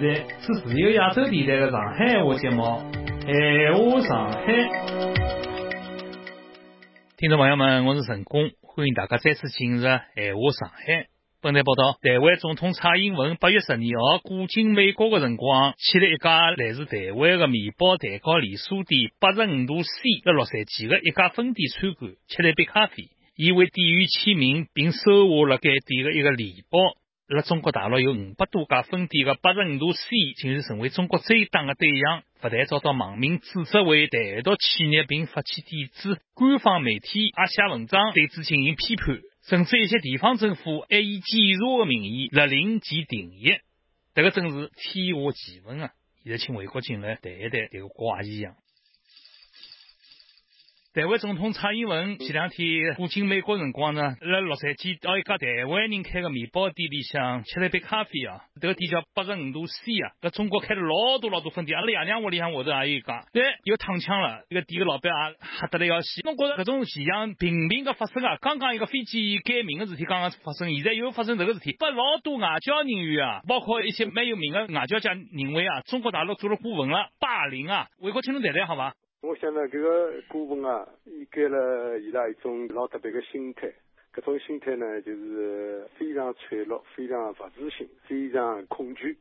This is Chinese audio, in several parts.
在是自由亚洲电台的上海话节目《闲话上海》。听众朋友们，我是陈工，欢迎大家再次进入《闲话上海》。本台报道，台湾总统蔡英文八月十二号过境美国的辰光，去了一家来自台湾的面包蛋糕连锁店八十五度 C 在洛杉矶的一家分店参观，吃了一杯咖啡。伊为店员签名，并收下了该店的一个礼包。辣中国大陆有五百多家分店的八十五度 C，竟然成为中国最大的对象，不但遭到网民指责为台独企业并发起抵制，官方媒体也写文章对此进行批判。甚至一些地方政府还以检查的名义勒令其停业，这个真是天下奇闻啊！现在请魏国进来谈一谈这个怪现象。台湾总统蔡英文前两天过境美国辰光呢，辣洛杉矶到一家台湾人开个面包店里向吃了一杯咖啡啊。这个店叫八十五度 C 啊，搿中国开了老多老多分店，阿拉爷娘屋里向下头也有一家。对，又躺枪了，这个店个老板也吓得来要死。我觉着搿种现象频频的发生啊。刚刚一个飞机改名个事体刚刚发生，现在又发生这个事体，把老多外交人员啊，包括一些蛮有名的外交家认为啊，中国大陆做了顾问了，霸凌啊。回国请侬谈谈好吧？我想呢，这个顾问啊，应该了伊拉一种老特别的心态。这种心态呢，就是非常脆弱，非常不自信，非常恐惧。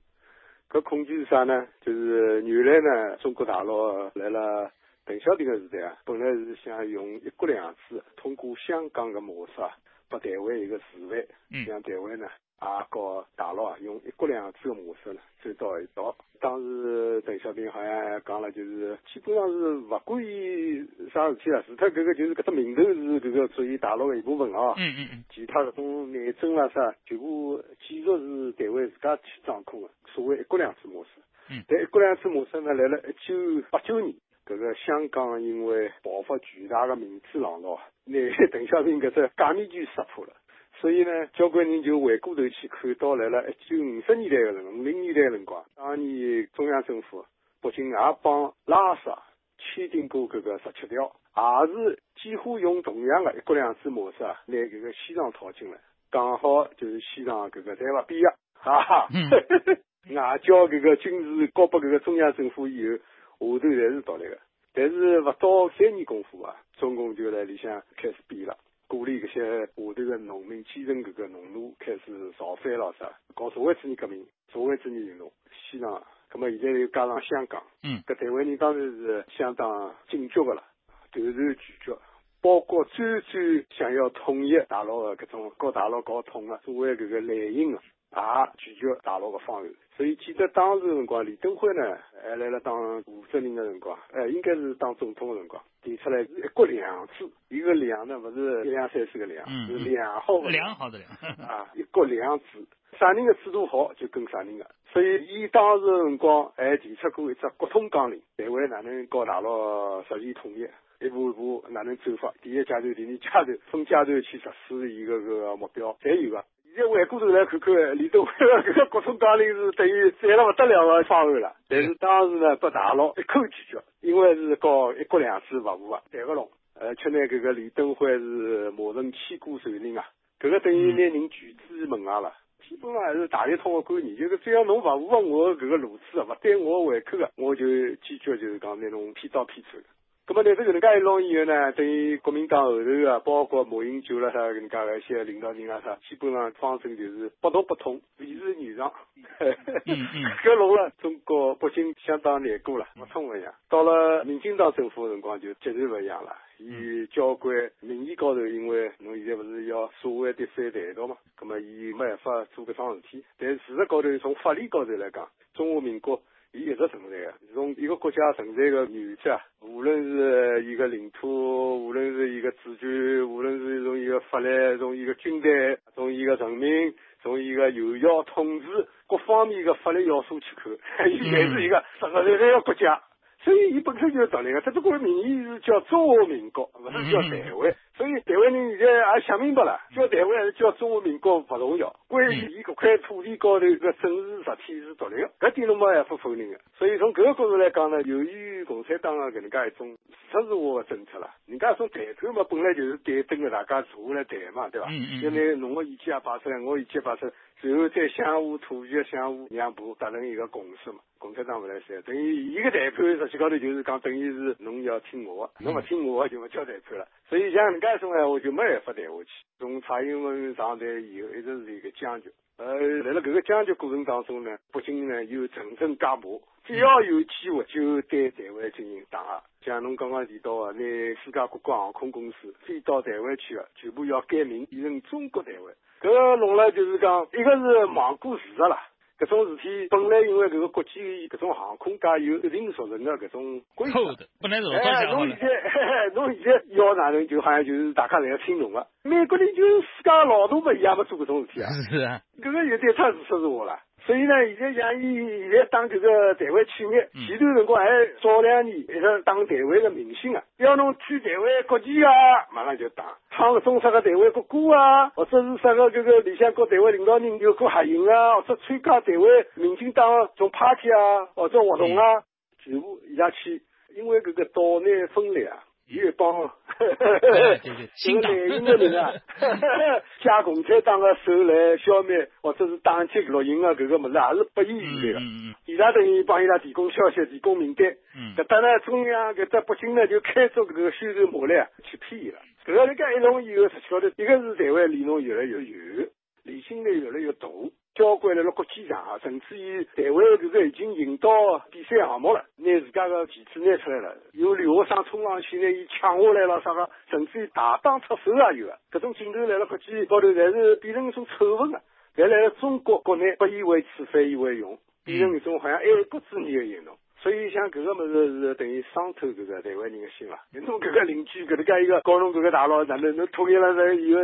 搿恐惧是啥呢？就是原来呢，中国大陆来了邓小平的时代啊，本来是想用一国两制，通过香港的模式啊，把台湾一个示范，让台湾呢。啊，和大陆啊，用一国两制的模式呢，走到一道。当时邓小平好像讲了，就是基本上是不管伊啥事体啊，除脱搿个就是搿只名头是搿个属于大陆的一部分啊。嗯嗯嗯。其他搿种内政啦啥，全部继续是台湾自家去掌控的，所谓一国两制模式。嗯。但一国两制模式呢，来了一九八九年，搿个香港因为爆发巨大的民主浪潮，拿邓小平搿只假面具识破了。所以呢，交关人就回过头去看到来了，一九五十年代的辰光五零年代的辰光，当年中央政府北京也帮拉萨签订过搿个十七条，也是几乎用同样的一国两制模式啊，拿搿个西藏套进来，刚好就是西藏搿个在勿边啊，哈哈，外交搿个军事交拨搿个中央政府以后，下头侪是独立的，但是勿到三年功夫啊，中共就在里向开始变了。鼓励搿些下头的农民继承搿个农奴，开始造反了啥，搞社会主义革命、社会主义运动。西藏，葛末现在又加上香港，嗯，搿台湾人当然是相当警觉的了，断然拒绝。包括最最想要统一大陆的搿种搞大陆搞统的，所谓搿个蓝营啊，也拒绝大陆的方案。所以记得当时辰光，李登辉呢还来了当负责人的辰光，哎，应该是当总统的辰光，提出来是一国两制，一个两呢不是一两三四个两，是良好的良好的良啊，一国两制，啥人的制度好就跟啥人的。所以伊当时辰光还提出过一只国统纲领，台湾哪能搞大陆实现统一，一步一步哪能走法，第一阶段、第二阶段分阶段去实施一个个目标，侪有个。再回过头来看看，李登辉搿个各种纲领是等于赞了勿得了个方案了。但是当时呢，被大陆一口拒绝，因为是搞一国两制勿符啊，谈勿拢。而且呢，搿个李登辉是骂成千古罪人啊，搿个等于拿人拒之门外了。基本上还是大一统的观念，就是只要侬勿符合我搿个路子，勿对我胃口个，我就坚决就是讲拿侬批刀批走。那么，但是搿能介一弄以后呢，等于国民党后头啊，包括马英九啦啥搿能介个一些领导人啊啥，基本上方针就是不动不通，维持原状。嗯嗯。搿弄了中国北京相当难过了，不通勿一样。到了民进党政府辰光就截然勿一样了。伊交关名义高头，因为侬现在勿是要所谓的反台独嘛，葛末伊没办法做搿桩事体。但事实高头，从法律高头来讲，中华民国。伊一直存在的，从一个国家存在的原则，无论是伊个领土，无论是伊个主权，无论是从伊个法律，从伊个军队，从伊个人民，从伊个有效统治各方面的法律要素去看，伊还是一个实实在在的国家。所以伊本身就是独立个，只不过名义是叫中华民国，勿是叫台湾。所以台湾人现在也想明白了，叫台湾还是叫中华民国勿重要，关键伊搿块土地高头个政治实体是独立个，搿点侬没办法否认个。所以从搿个角度来讲呢，由于共产党个搿能介一种实质化个政策啦，人家种谈判嘛，本来就是对等个，大家坐下来谈嘛，对伐？就拿侬个意见也摆出来，我意见摆出来。随后再相互妥协、相互让步，达成一个共识嘛。共产党勿来三，等于伊个谈判实际高头就是讲，等于是侬要听我的，侬勿听我的就勿叫谈判了。所以像搿能介种闲话就没办法谈下去。从蔡英文上台以后，一直是一个僵局。呃，辣辣搿个僵局过程当中呢，北京呢又层层加码，只要有机会就对台湾进行打压。像侬刚刚提到的，拿世界各国航空公司飞到台湾去的，全部要改名变成中国台湾。搿个弄了就是讲，一个是罔顾事实啦。搿种事体本来因为搿个国际搿种航空界有一定责任的搿种规则，不能说哎，侬现在侬现在要哪能，就好像就是大家侪要听侬个。美国人就是自家老大不一样，没做搿种事体啊。是啊，搿个有点太自说自话了。所以呢，现在像伊现在当这个台湾企业，前头辰光还早两年一直当台湾的明星啊，要侬去台湾国旗啊，马上就打，唱个中式的台湾国歌啊，或者是啥个这个里向跟台湾领导人有过合影啊，或者参加台湾民进党种 party 啊，或者活动啊，全部伊拉去，因为这个岛内分裂啊。一帮，这个内应的人啊，借共产党的手来消灭或者是打击绿营啊搿个物事，还是不遗余力的。伊拉等于帮伊拉提供消息、提供名单。搿搭呢，中央搿搭北京呢，就开足搿个宣传马力去骗伊拉。搿个人家一弄以后，实际高头，一个是台湾离侬越来越远，离心力越来越大。交关了辣国际上啊，甚至于台湾这个已经引导比赛项目了，拿自家的旗帜拿出来了，有留学生冲上去拿伊抢下来了啥个，甚至于大打出手也有啊。搿种镜头来了国际高头，侪是变成一种丑闻啊。但来了中国国内，不以为耻，反以为荣，变成一种好像爱国主义的行动。所以像搿个物事是等于伤透搿个台湾人的心了。侬搿个邻居搿能介一个搞侬搿个大佬，哪能侬统一了在以后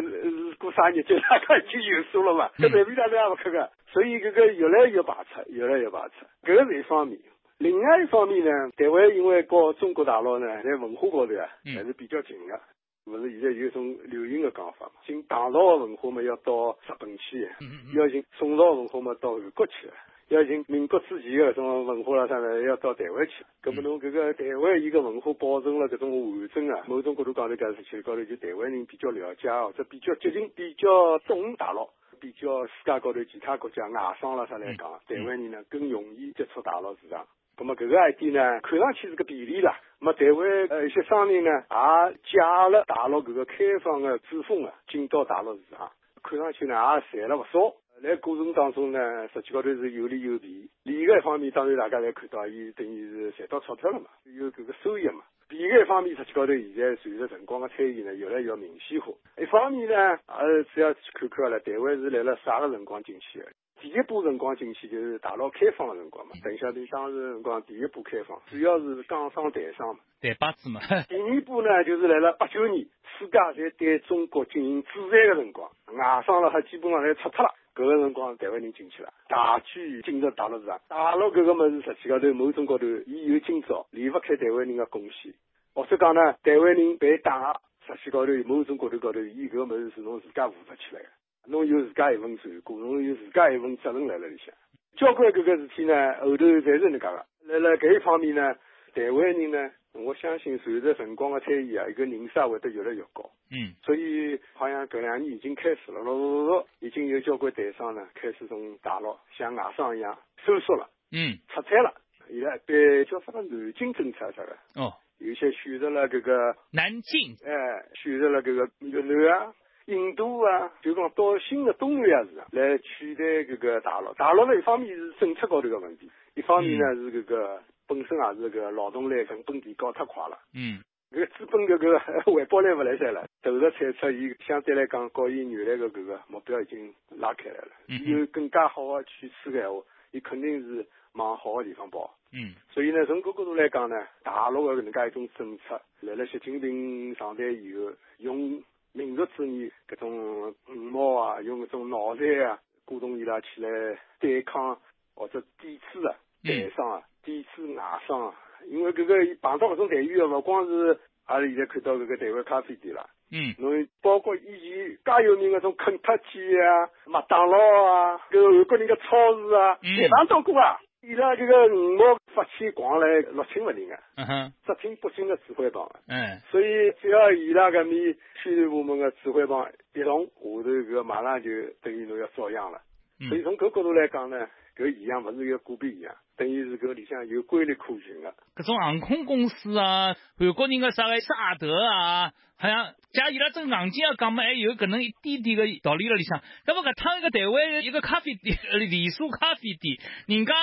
过啥日子，大家已经有数了嘛？搿台面大家也勿看个，所以搿个越来越排斥，越来越排斥。搿个是一方面。另外一方面呢，台湾因为和中国大陆呢在文化高头啊还是比较近个，勿是现在有一种流行的讲法嘛？寻唐朝的文化嘛要到日本去，要寻宋朝文化嘛到韩国去。要寻民国之前的搿种文化啦啥呢？要到台湾去。搿么侬搿个台湾伊个文化保存了搿种完整啊，某种角度讲头讲，实际高头就台湾人比较了解，或者比较接近、比较懂大陆，比较世界高头其他国家外商啦啥来讲，台湾人呢更容易接触大陆市场。咁么搿个一点呢，看上去是个便利啦。么台湾呃一些商人呢，也借了大陆搿个开放的之风啊，进到大陆市场，看上去呢也赚了勿少。在过程当中呢，实际高头是有利有弊。利个方面，当然大家侪看到，伊等于是赚到钞票了嘛，有搿个收益嘛。弊个方面，实际高头现在随着辰光的推移呢，越来越明显化。一方面呢，呃，主要去看看了，台湾是来了啥个辰光进去的？第一波辰光进去就是大陆开放的辰光嘛。等晓得当时辰光第一波开放，主要是港商台商嘛，台巴子嘛。第二波呢，就是来了八九年，世界在对中国进行制裁的辰光，外商了还基本上侪撤脱了。搿个辰光，台湾人进去了，大举进入大陆市场。大陆搿个物事，实际高头某种高头，伊有今朝离勿开台湾人的贡献。或者讲呢，台湾人被打，实际高头某种角度高头，伊搿个物事是侬自家负责起来的，侬有自家一份成果，侬有自家一份责任辣辣里向。交关搿个事体呢，后头侪是能介个。辣辣搿一方面呢，台湾人呢。我相信随着辰光的推移啊，一个人数会得越来越高。嗯，所以好像搿两年已经开始了，陆陆续续已经有交关台商呢，开始从大陆像外商一样收缩了。嗯，撤退了。现在对叫什么南京政策啥个？哦，有些选择了这个南京，哎，选择了这个越南啊、印度啊，就讲到新的东南亚市场来取代这个大陆。大陆呢，一方面是政策高头个问题，一方面呢是这个。本身也是个劳动力成本提高太快了，嗯，搿个资本搿个回报率勿来三了，投入产出伊相对来讲，和伊原来个搿个目标已经拉开来了，有更加好的趋势个闲话，伊肯定是往好个地方跑，嗯，所以呢，从搿角度来讲呢，大陆个搿能介一种政策，来了习近平上台以后，用民族主义搿种五毛啊，用搿种脑残啊，鼓动伊拉起来对抗或者抵制啊，台商啊。抵制外商因为搿个碰到搿种待遇啊，勿光是阿拉现在看到搿个台湾咖啡店啦，嗯，侬包括以前介有名搿种肯特基啊、麦当劳啊，搿个韩国人个超市啊，嗯。侪碰到过啊。伊拉搿个五毛发起狂来六亲勿认个，嗯哼，只听北京个指挥棒。嗯，所以只要伊拉搿面宣传部门个指挥棒一动，下头搿个马上就等于侬要遭殃了。嗯。所以从搿角度来讲呢，搿现象勿是一个个别现象，等于是搿里向有规律可循个。搿种航空公司啊，韩国人个啥个沙德啊，好像假伊拉真硬劲要讲嘛，还有搿能一点点个道理辣里向。搿么搿趟一个台湾一个咖啡店，连锁咖啡店，人家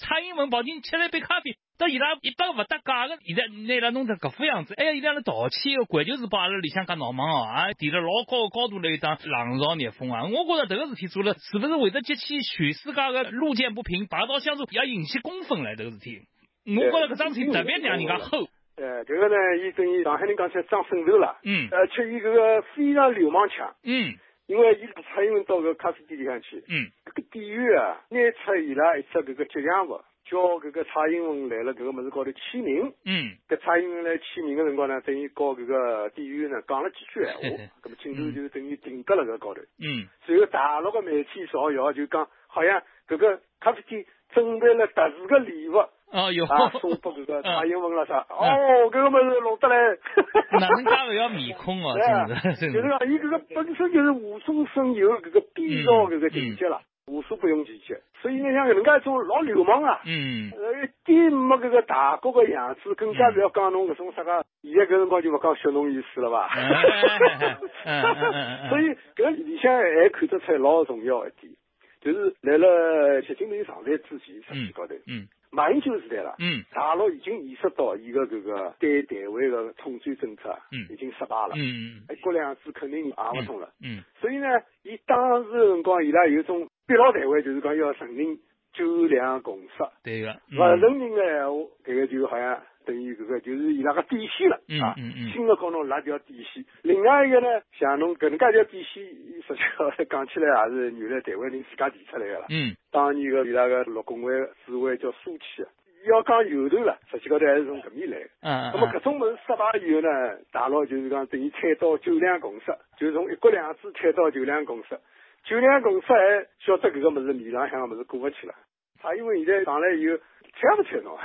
蔡英文跑进去吃了一杯咖啡。到伊拉一百个勿搭界个，现在拿伊拉弄成搿副样子，哎呀，伊拉来道歉个环球时报阿拉里向讲闹忙哦，啊，提了老高个高度来一张冷嘲热讽啊！我觉着迭个事体做了，是勿是会得激起全世界个路见不平、拔刀相助，要引起公愤唻？迭个事体，我觉着搿桩事体特别让人家吼。呃，这个呢，伊等于上海人讲起来装渗透了，嗯而且伊搿个非常流氓腔，嗯因为伊蔡英文到搿咖啡店里向去，嗯搿个店员啊，拿出伊拉一只搿个吉祥物，叫搿个蔡英文来了搿个物事高头签名。嗯。搿蔡英文来签名个辰光呢，等于告搿个店员呢讲了几句闲话，搿么镜头就等于定格了搿高头。嗯。随后大陆个媒体造谣，就讲好像搿个咖啡店准备了特殊个礼物。哦哟，啊，送拨搿个蔡英文了啥？嗯。哦，搿个物事弄得来，哪能介勿要面孔哦，真的。真就是的。讲伊搿个本身就是无中生有搿个编造搿个情节啦，无所不用其极。所以呢，像搿能介一种老流氓啊。嗯呃，一点没搿个大国个样子，更加勿要讲侬搿种啥个，现在搿辰光就勿讲小侬意思了吧？所以搿里向还看得出来老重要一点，就是来了习近平上台之前，实际高头，嗯马英九时代了，嗯大陆已经意识到伊个搿个对台湾个统战政策嗯已经失败了，嗯一国两制肯定行勿通了。嗯所以呢，伊当时个辰光，伊拉有种逼牢台湾，就是讲要承认九两共识。对个，勿承认个闲话，搿个就好像等于搿个就是伊拉个底线了嗯啊，新的高侬拉条底线。另外一个呢，像侬搿能介条底线，实际上讲起来。也是原来台湾人自家提出来个啦。嗯当年个伊拉个陆工会主委叫苏启啊，要讲由头了，实际高头还是从搿面来的。嗯那么搿种物事失败以后呢，大陆就是讲等于踩到九两共识，就从一国两制踩到九两共识。九两共识还晓得搿个物事面浪向个物事过勿去了。他因为现在上来以后，睬也勿睬侬，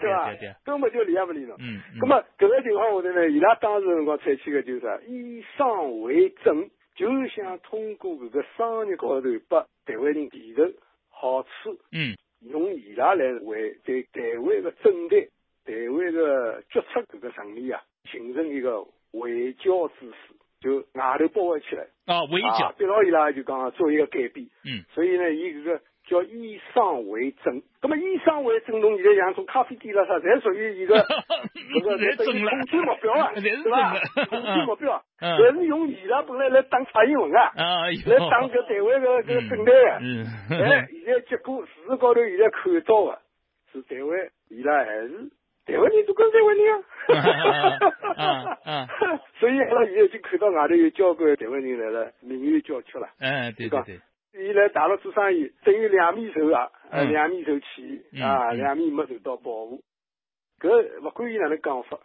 对伐？根本就理也勿理侬。嗯嗯咁么搿个情况下头呢，伊拉当时辰光采取个就是啥，以商为政，就是想通过搿个商业高头拨台湾人提头好处。嗯用伊拉来为对台湾个政坛、台湾个决策搿个层面啊，形成一个围剿之势，就外头包围起来，啊围啊剿，逼牢伊拉就讲做一个改变。嗯。所以呢，伊搿个叫以商为政。那么以商为政，侬现在像种咖啡店啦啥，侪属于一个 这个侪属于争了。统战目标啊，侪是对伐？争了统战目标啊，嗯。但是用伊拉本来来打蔡英文啊，来打搿台湾个搿个政坛啊。嗯。哎，现在结果事实高头现在看到的是台湾，伊拉还是台湾人都跟台湾人啊。啊啊 所以阿拉现在已经看到外头有交关台湾人来了，民怨交缺了。哎对对对，伊来大陆做生意，等于两面受啊，呃，嗯两面受气嗯啊，嗯两面没受到保护。搿勿管伊哪能讲法，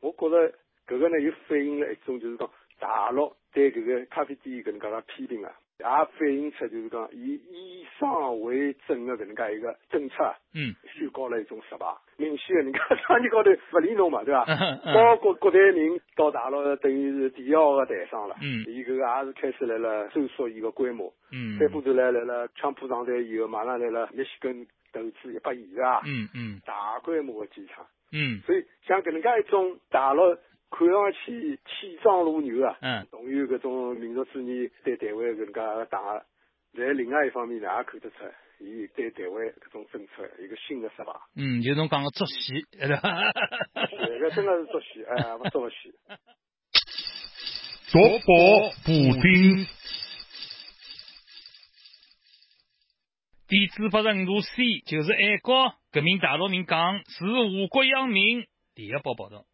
我觉着搿个呢又反映了一种就是讲大陆对搿个咖啡店搿能介个批评啊，也反映出就是讲以以商为政的搿能介一个政策啊，嗯宣告了一种失败。明显个人家生意高头勿理侬嘛，对伐？包括国台人到大陆等于是第一号个台商了，嗯伊搿个也是开始来了收缩伊个规模。嗯再过头来来了，川普上台以后，马上来了密西根投资一百亿啊，嗯嗯大规模的机场。嗯所以像搿能介一种大陆看上去气壮如牛啊，嗯同有搿种民族主义对台湾搿能介个打，在另外一方面呢，也看得出伊对台湾搿种政策一个新的失败。嗯，就侬讲个作戏，对伐？搿个真的是作戏，哎，勿作戏。读报补丁。地址八十五度 C 就是爱国革命大陆民讲是祸国殃民。第一报报道，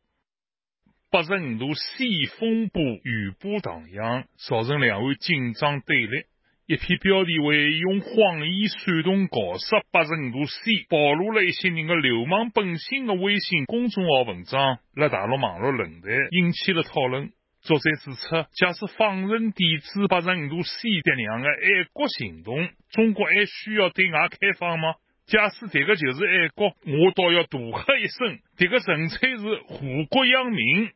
八十五度 C 风波余波荡漾，造成两岸紧张对立。一篇标题为“用谎言煽动搞杀八十五度 C，暴露了一些人的流氓本性”的微信公众号文章，在大陆网络论坛引起了讨论。作者指出，假使放任抵制八十五度 C 这两个爱国行动，中国还需要对外开放吗？假使这个就是爱国，我倒要大喝一声：这个纯粹是祸国殃民！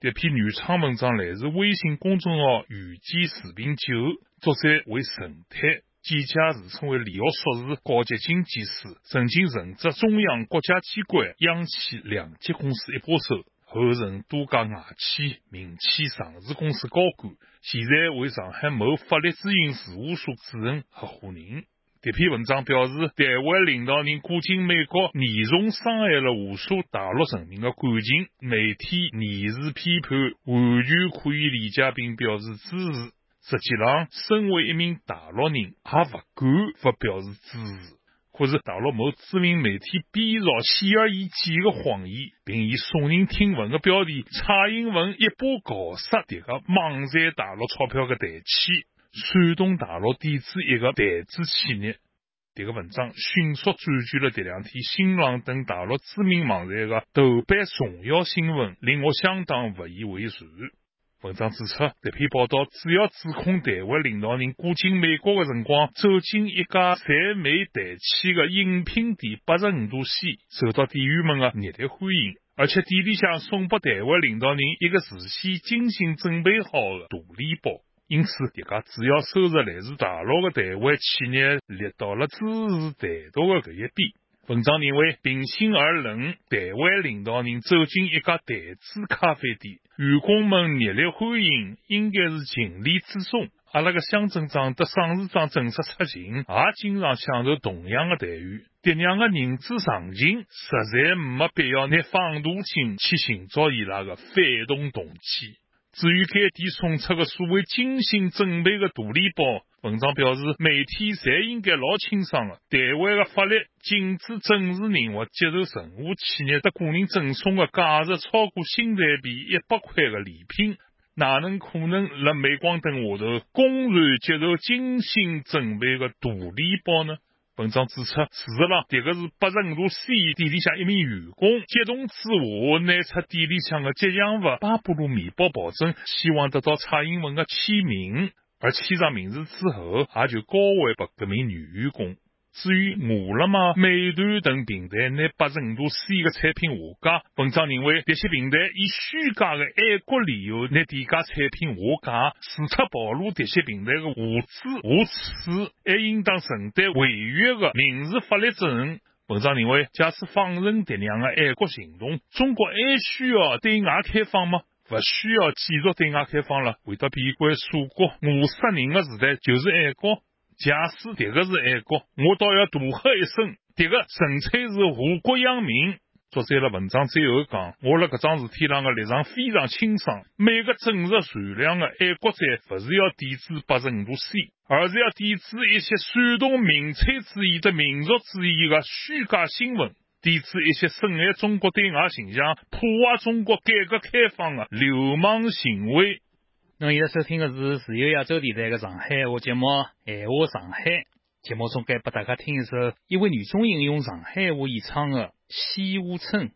这篇原创文章来自微信公众号“遇见视频九”，作者为陈太，简介自称为李奥硕士高级经济师，曾经任职中央国家机关央企两级公司一把手。后任多家外企、民企上市公司高管，现在为上海某法律咨询事务所主任合伙人。这篇文章表示，台湾领导人过境美国，严重伤害了无数大陆人民的感情。媒体严词批判，完全可以理解并表示支持。实际上，身为一名大陆人，也不敢不表示支持。可是大陆某知名媒体编造显而易见的谎言，并以耸人听闻的标题“蔡英文一把搞死这个莽赚大陆钞票的台企，山东大陆抵制一个台资企业。这个文章迅速占据了这两天新浪等大陆知名网站的头版重要新闻，令我相当不以为然。文章指出，这篇报道主要指控台湾领导人过境美国的辰光，走进一家在美台企的饮品店八十五度 C，受到店员们的热烈欢迎，而且店里向送给台湾领导人一个事先精心准备好的大礼包。因此，这家主要收入来自大陆的台湾企业，立到了支持台独的这一边。文章认为，平心而论，台湾领导人走进一家台资咖啡店，员工们热烈欢迎，应该是情理之中。阿拉个乡镇长和省市长正式出行，也经常享受同样的待遇。这样的人之常情，实在没必要拿放大镜去寻找伊拉的反动动机。至于该店送出的所谓精心准备的大礼包，文章表示，媒体侪应该老清爽的。台湾的法律禁止正式人物接受任何企业的个人赠送的价值超过新台币一百块的礼品，哪能可能辣镁光灯下头公然接受精心准备的大礼包呢？文章指出，事实上，这个是八十五度 C 店里向一名员工。激动之下拿出店里向的吉祥物巴布鲁面包，保证希望得到蔡英文的签名，而签上名字之后，也就交还给这名女员工。至于饿了么、美团等平台拿八十五度 C 的产品下架，文章认为这些平台以虚假的爱国理由拿低价产品下架，时刻暴露这些平台的无知无耻，还应当承担违约的民事法律责任。文章认为，假使放任这样的爱国行动，中国还需要对外开放吗？不需要继续对外开放了。回到闭关锁国、饿死人的时代，就是爱国。假使这个是爱国，我倒要大喝一声：这个纯粹是祸国殃民。作者了文章最后讲：我辣搿桩事体上的立场非常清爽。每个真实善良的爱国者，不是要抵制八十五度 C，而是要抵制一些煽动民粹主义的民族主义的虚假新闻，抵制一些损害中国对外形象、破坏中国改革开放的流氓行为。侬现在收听的是自由亚洲电台的上海话节目《闲话上海》。节目中该拨大家听一首一位女中音用上海话演唱的《西湖》。春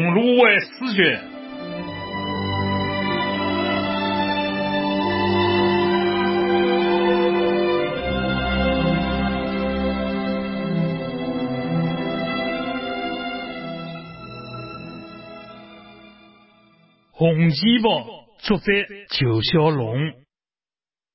桐芦为诗卷，红旗袍，作者裘小龙。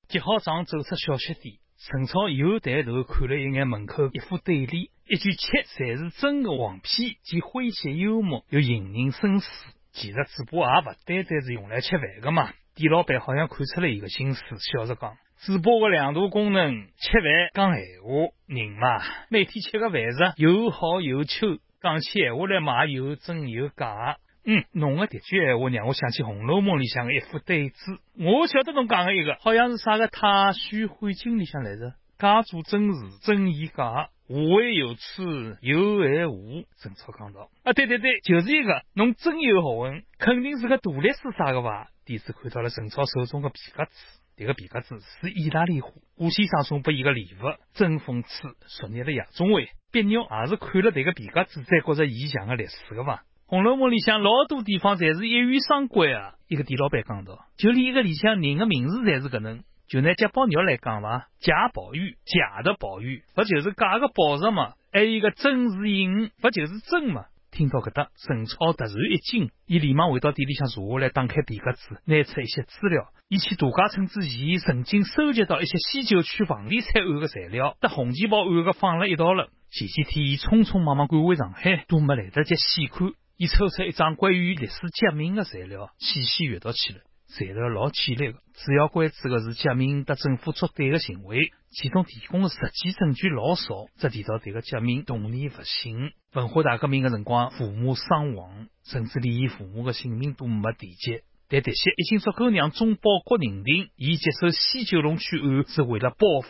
吉好长走出小吃店，陈超又抬头看了一眼门口一副对联，一句“吃才是真的黄皮”，既诙谐幽默，又引人深思。其实嘴巴也不单单是用来吃饭的嘛。店老板好像看出了伊个心思，笑着讲：“嘴巴的两大功能，吃饭讲闲话。人嘛，每天吃个饭食又好有臭，讲起闲话来嘛又真又假。”嗯，侬个迭句闲话让我想起《红楼梦》里向的一副对子。我晓得侬讲的一个，好像是啥个《太虚幻境》里向来着。假做真事，真亦假，无为有处，有爱无。陈超讲道。啊，对对对，就是一个。侬真有学问，肯定是个大历史啥个吧？弟子看到了陈超手中的皮夹子，这个皮夹子是意大利货，顾先生送拨伊个礼物，真讽刺，昨日的夜总会，别鸟也是看了这个皮夹子才觉着伊像个历史个吧？《红楼梦》里向老多地方侪是一语双关啊！一个店老板讲道，就连一个里向人的名字侪是搿能。就拿贾宝玉来讲伐，贾宝玉，假的宝玉，不就是假个宝石嘛？还有一个真是隐，不就是真嘛？听到搿搭，陈超突然一惊，伊连忙回到店里向坐下来，打开皮夹子，拿出一些资料。伊去度假村之前，曾经收集到一些西九区房地产案的材料，搭红旗袍案个放了一道了。前几天伊匆匆忙忙赶回上海，都没来得及细看。伊抽出一张关于历史革命的材料，细细阅读起来。材料老简略的，主要关注的是贾明和政府作对的行为，其中提供的实际证据老少，只提到这个贾明童年不幸。文化大革命的辰光，父母伤亡，甚至连伊父母的性命都没提及。但这些已经足够让中保国认定，伊接受西九龙区案是为了报复。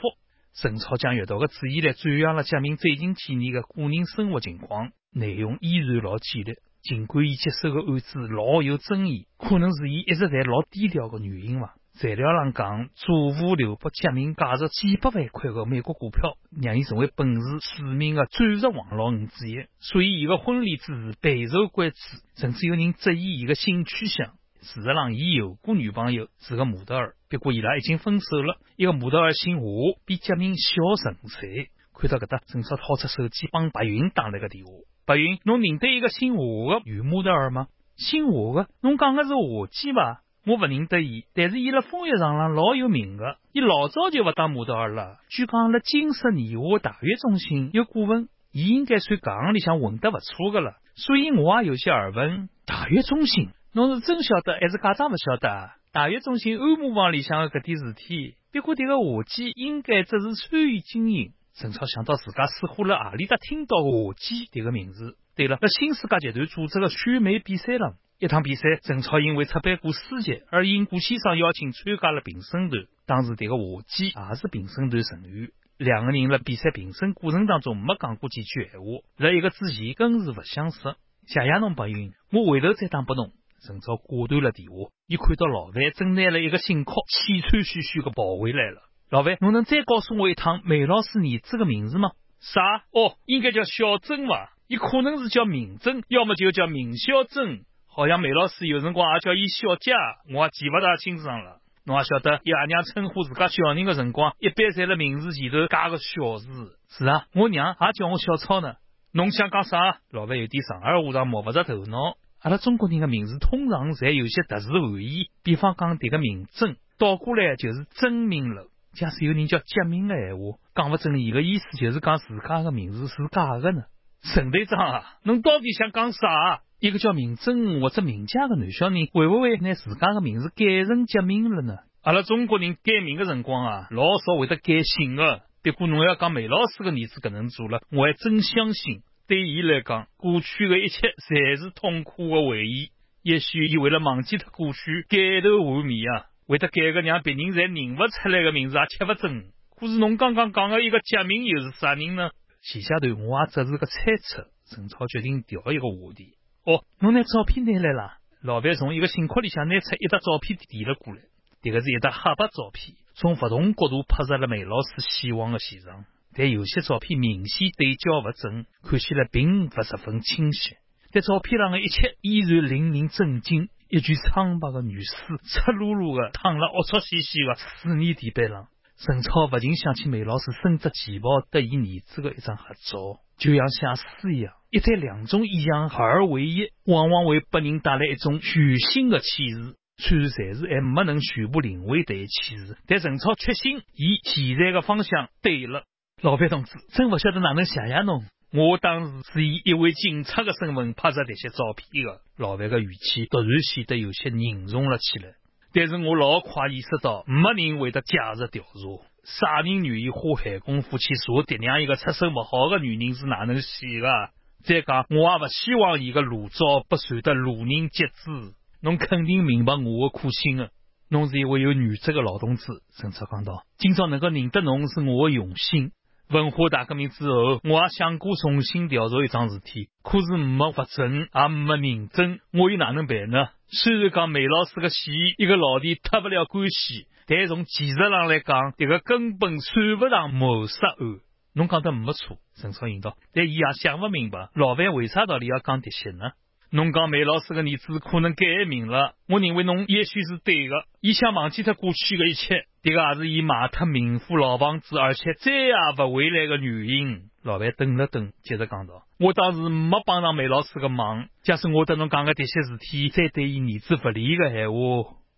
陈超将阅读的注意力转向了贾明最近几年的个人生活情况，内容依然老简略。尽管伊接手的案子老有争议，可能是伊一直在老低调的原因吧。材料上讲，祖父留给贾明价值几百万块的美国股票，让伊成为本市著名个钻石王老五之一。所以，伊个婚礼之事备受关注，甚至有人质疑伊个性取向。事实上，伊有过女朋友，是个模特儿，不过伊拉已经分手了。一个模特儿姓华，比贾明小十五岁。看到搿搭，正少掏出手机帮白云打了个电话。白云，侬认得一个姓华的女模特儿吗？姓华的，侬讲的是华姬吧？我不认得伊，但是伊辣风月场上老有名的。伊老早就不当模特儿了。据讲辣金色年华大悦中心有顾问，伊应该算搿行里向混得不错的了。所以我也有些耳闻。大悦中心，侬是真晓得还是假装不晓得？大悦中心按摩房里向的搿点事体，不过迭个华姬应该只是参与经营。陈超想到自家似乎辣何里搭听到华姬迭个名字。对了，辣新世界集团组织的选美比赛上。一趟比赛，陈超因为出版过书籍，而因顾先生邀请参加了评审团。当时这个华姬也是评审团成员。两个人在比赛评审过程当中没讲过几句闲话，在一个之前更是不相识。谢谢侬白云，我回头再打拨侬。陈超挂断了电话，一看到老范正拿了一个信壳，气喘吁吁的跑回来了。老范，侬能再告诉我一趟梅老师儿子个名字吗？啥？哦，应该叫小曾伐？伊可能是叫明曾，要么就叫明小曾。好像梅老师有辰光也叫伊小佳，我也记勿大清爽了。侬也晓得，爷娘称呼自家小人的辰光，一般在辣名字前头加个小字。是啊，我娘也叫我小超呢。侬想讲啥？老范有点上二话上摸勿着头脑。阿拉中国人的名字通常侪有些特殊含义，比方讲迭个明真，倒过来就是真名了。假使有人叫杰明的闲话，讲不准伊个意思就是讲自家的名字是假的呢。陈队长啊，侬到底想讲啥？一个叫明真或者明家的男小人，会不会拿自家的名字改成杰明了呢？阿拉中国人改名的辰光啊，老少会得改姓的。不过侬要讲梅老师的儿子搿能做了，我还真相信，对伊来讲，过去的一切侪是痛苦的回忆。也许伊为了忘记脱过去，改头换面啊，会得改个让别人侪认勿出来的名字，也吃勿准。可是侬刚刚讲个一个假名又是啥人呢？前下段我也只是个猜测。陈超决定调一个话题。哦，侬拿照片拿来了。老范从一个信壳里向拿出一沓照片递了过来。迭个是一沓黑白照片，从勿同角度拍摄了梅老师死亡的现场。但有些照片明显对焦勿准，看起来并不十分清晰。但照片上的一切依然令人震惊。一具苍白的女尸，赤裸裸的躺了龌龊兮兮的水泥地板上。陈超不禁想起梅老师身着旗袍得伊儿子的一张合照，就像写诗一样。一旦两种意象合而为一，往往会给人带来一种全新的启示。虽然暂时还没能全部领会这一启示，但陈超确信，伊现在的方向对了。老范同志，真不晓得哪能谢谢侬。我当时是以一位警察的身份拍摄这些照片的。老范的语气突然显得有些凝重了起来。但是我老快意识到，没人会得介入调查。啥人愿意花海功夫去查爹娘一个出身不好的女人是哪能死的？再讲，我也不希望伊个裸照被传得路人皆知。侬肯定明白我的苦心的。侬是一位有原则的老同志，陈超讲道。今朝能够认得侬是我的荣幸。文化大革命之后，我也想过重新调查一桩事体，可是没法证，也没认证，我又哪能办呢？虽然讲梅老师的死，一个老弟脱不了干系，但从技术上来讲，这个根本算不上谋杀案。侬讲的没错，陈超应道，但伊也想不明白，老范为啥道理要讲这些呢？侬讲梅老师的儿子可能改名了，我认为侬也许是对的。伊想忘记他过去的一切，这个也是伊卖脱名副老房子，而且再也不回来的原因。老范等了等，接着讲道：“我当时没帮上梅老师的忙。假使我对侬讲个这些事体，再对伊儿子不利的闲话，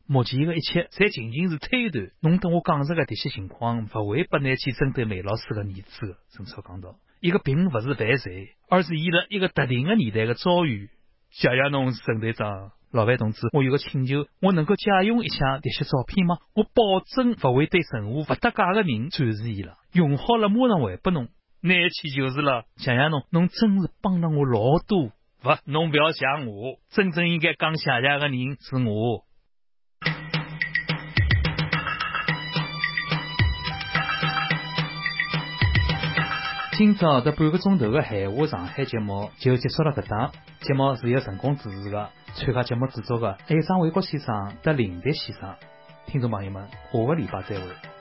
目前的一切才仅仅是推断。侬等我讲述的这些情况，不会不拿去针对梅老师的儿子的。”陈超讲道：“一个并不是犯罪，而是伊辣一个特定的年代的遭遇。”谢谢侬，沈队长，老范同志，我有个请求，我能够借用一下这些照片吗？我保证不会对任何不搭界的人展示伊了。用好了马上还拨侬，拿去就是了。谢谢侬，侬真是帮了我老多。勿，侬不要谢我，真正应该讲谢谢的人是我。今朝这半个钟头的海话上海节目就结束了，这档节目是由成功主持的，参加节目制作的爱上卫国先生和林迪先生。听众朋友们，下个礼拜再会。